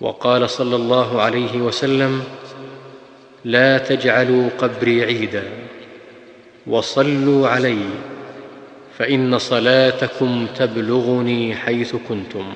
وقال صلى الله عليه وسلم لا تجعلوا قبري عيدا وصلوا علي فإن صلاتكم تبلغني حيث كنتم.